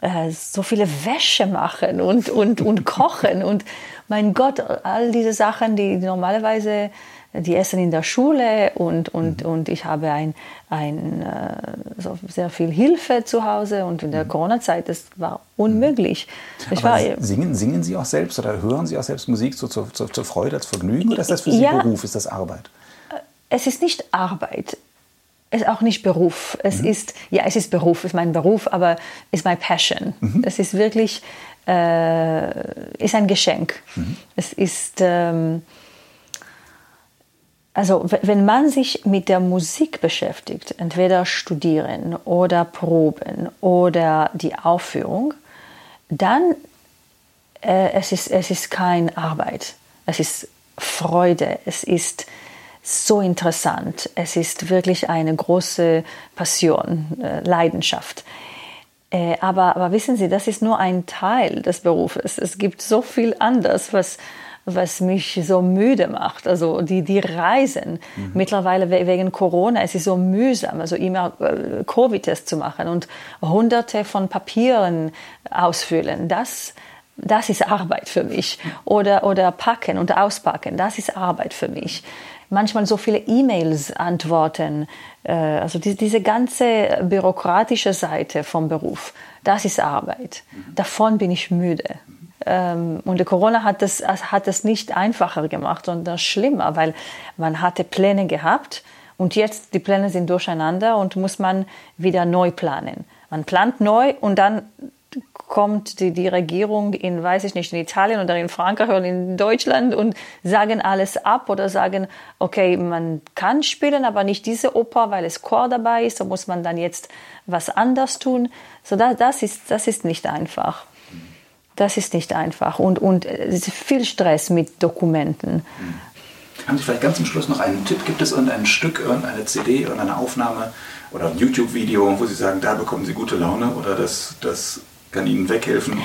äh, so viele Wäsche machen und, und, und [LAUGHS] kochen. Und mein Gott, all diese Sachen, die normalerweise die essen in der Schule und, und, mhm. und ich habe ein, ein, äh, so sehr viel Hilfe zu Hause und in der mhm. Corona-Zeit, das war unmöglich. Mhm. War, singen, singen Sie auch selbst oder hören Sie auch selbst Musik so, zur, zur, zur Freude, als Vergnügen oder ist das für Sie ja, Beruf, ist das Arbeit? Es ist nicht Arbeit. Es ist auch nicht Beruf. Es mhm. ist, ja, es ist Beruf, es ist mein Beruf, aber es ist mein Passion. Mhm. Es ist wirklich, äh, ist ein Geschenk. Mhm. Es ist, ähm, also wenn man sich mit der Musik beschäftigt, entweder studieren oder proben oder die Aufführung, dann äh, es ist es ist keine Arbeit, es ist Freude, es ist so interessant, es ist wirklich eine große Passion, äh, Leidenschaft. Äh, aber, aber wissen Sie, das ist nur ein Teil des Berufes. Es gibt so viel anderes, was was mich so müde macht. Also die, die Reisen. Mhm. Mittlerweile wegen Corona, es ist so mühsam, also immer äh, Covid-Test zu machen und hunderte von Papieren ausfüllen. Das, das ist Arbeit für mich. Oder, oder packen und auspacken, das ist Arbeit für mich. Manchmal so viele E-Mails antworten, äh, also diese ganze bürokratische Seite vom Beruf, das ist Arbeit. Mhm. Davon bin ich müde. Ähm, und die Corona hat das, hat das nicht einfacher gemacht, sondern schlimmer, weil man hatte Pläne gehabt und jetzt die Pläne sind durcheinander und muss man wieder neu planen. Man plant neu und dann kommt die, die Regierung in, weiß ich nicht, in Italien oder in Frankreich oder in Deutschland und sagen alles ab oder sagen, okay, man kann spielen, aber nicht diese Oper, weil es Chor dabei ist, so muss man dann jetzt was anders tun. So, das, das, ist, das ist nicht einfach. Das ist nicht einfach und, und es ist viel Stress mit Dokumenten. Hm. Haben Sie vielleicht ganz zum Schluss noch einen Tipp? Gibt es irgendein Stück, irgendeine CD, irgendeine Aufnahme oder ein YouTube-Video, wo Sie sagen, da bekommen Sie gute Laune oder das, das kann Ihnen weghelfen?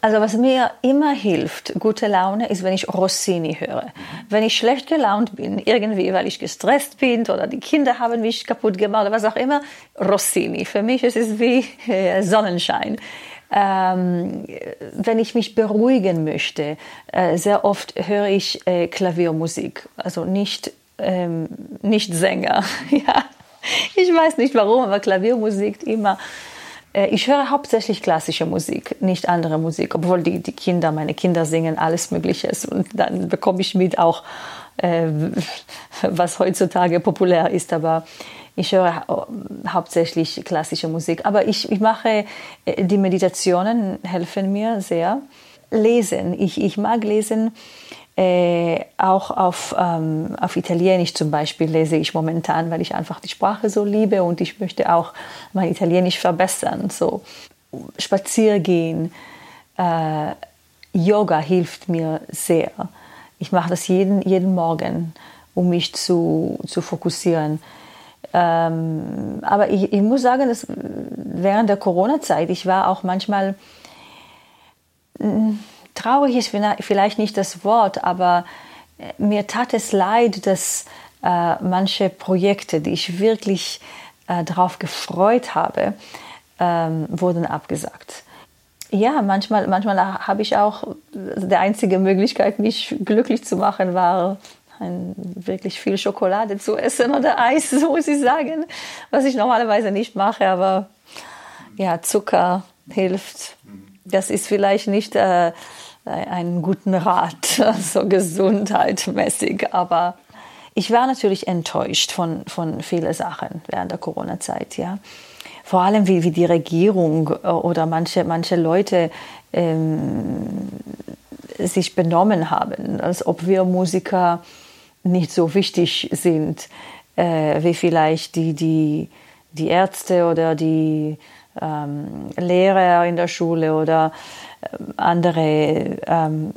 Also was mir immer hilft, gute Laune, ist, wenn ich Rossini höre. Wenn ich schlecht gelaunt bin, irgendwie, weil ich gestresst bin oder die Kinder haben mich kaputt gemacht oder was auch immer, Rossini. Für mich ist es wie äh, Sonnenschein ähm, wenn ich mich beruhigen möchte, äh, sehr oft höre ich äh, Klaviermusik, also nicht, ähm, nicht Sänger. [LAUGHS] ja. Ich weiß nicht warum, aber Klaviermusik immer. Äh, ich höre hauptsächlich klassische Musik, nicht andere Musik, obwohl die, die Kinder, meine Kinder singen alles Mögliche und dann bekomme ich mit auch, äh, [LAUGHS] was heutzutage populär ist, aber ich höre hauptsächlich klassische Musik, aber ich, ich mache, äh, die Meditationen helfen mir sehr. Lesen, ich, ich mag lesen, äh, auch auf, ähm, auf Italienisch zum Beispiel lese ich momentan, weil ich einfach die Sprache so liebe und ich möchte auch mein Italienisch verbessern. So Spaziergehen, äh, Yoga hilft mir sehr. Ich mache das jeden, jeden Morgen, um mich zu, zu fokussieren. Ähm, aber ich, ich, muss sagen, dass während der Corona-Zeit, ich war auch manchmal, hm, traurig ist vielleicht nicht das Wort, aber äh, mir tat es leid, dass äh, manche Projekte, die ich wirklich äh, darauf gefreut habe, ähm, wurden abgesagt. Ja, manchmal, manchmal habe ich auch, die einzige Möglichkeit, mich glücklich zu machen, war ein, wirklich viel Schokolade zu essen oder Eis, [LAUGHS] so muss ich sagen, was ich normalerweise nicht mache, aber ja, Zucker hilft. Das ist vielleicht nicht äh, einen guten Rat, [LAUGHS] so gesundheitmäßig, aber ich war natürlich enttäuscht von, von vielen Sachen während der Corona-Zeit, ja. Vor allem, wie, wie die Regierung äh, oder manche, manche Leute ähm, sich benommen haben, als ob wir Musiker nicht so wichtig sind, äh, wie vielleicht die, die, die Ärzte oder die ähm, Lehrer in der Schule oder äh, andere, ähm,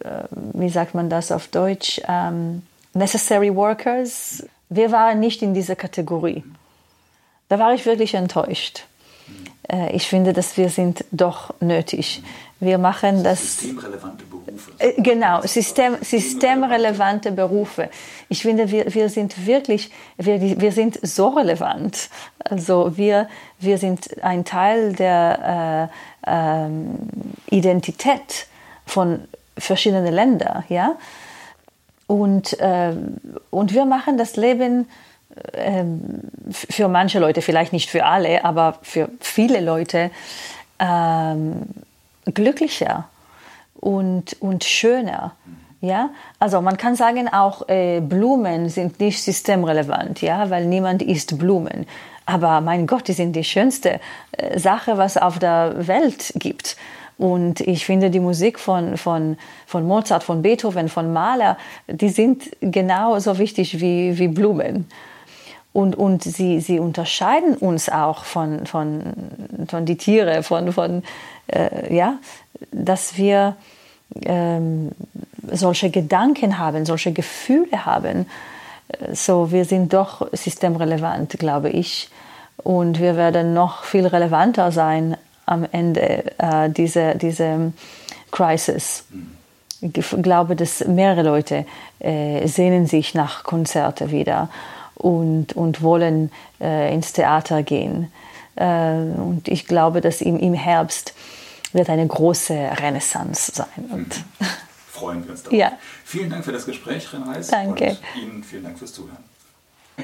äh, wie sagt man das auf Deutsch, ähm, necessary workers. Wir waren nicht in dieser Kategorie. Da war ich wirklich enttäuscht. Äh, ich finde, dass wir sind doch nötig. Wir machen das. Systemrelevante Berufe. Äh, genau, System, systemrelevante Berufe. Ich finde, wir, wir sind wirklich, wir, wir sind so relevant. Also wir, wir sind ein Teil der äh, ähm, Identität von verschiedenen Ländern, ja. Und, äh, und wir machen das Leben ähm, für manche Leute, vielleicht nicht für alle, aber für viele Leute ähm, glücklicher und, und schöner. Ja, also man kann sagen auch äh, Blumen sind nicht systemrelevant, ja, weil niemand isst Blumen. Aber mein Gott, die sind die schönste äh, Sache, was auf der Welt gibt. Und ich finde die Musik von, von, von Mozart, von Beethoven, von Mahler, die sind genauso wichtig wie, wie Blumen. Und, und sie, sie unterscheiden uns auch von, von, von die Tiere, von, von äh, ja, dass wir ähm, solche Gedanken haben, solche Gefühle haben. So, wir sind doch systemrelevant, glaube ich. Und wir werden noch viel relevanter sein am Ende äh, dieser diese Crisis. Ich glaube, dass mehrere Leute äh, sehnen sich nach Konzerten wieder und, und wollen äh, ins Theater gehen. Äh, und ich glaube, dass im, im Herbst wird eine große Renaissance sein. Und Freuen wir uns [LAUGHS] darauf. Ja. Vielen Dank für das Gespräch, Ren Reis. Danke. Und Ihnen vielen Dank fürs Zuhören.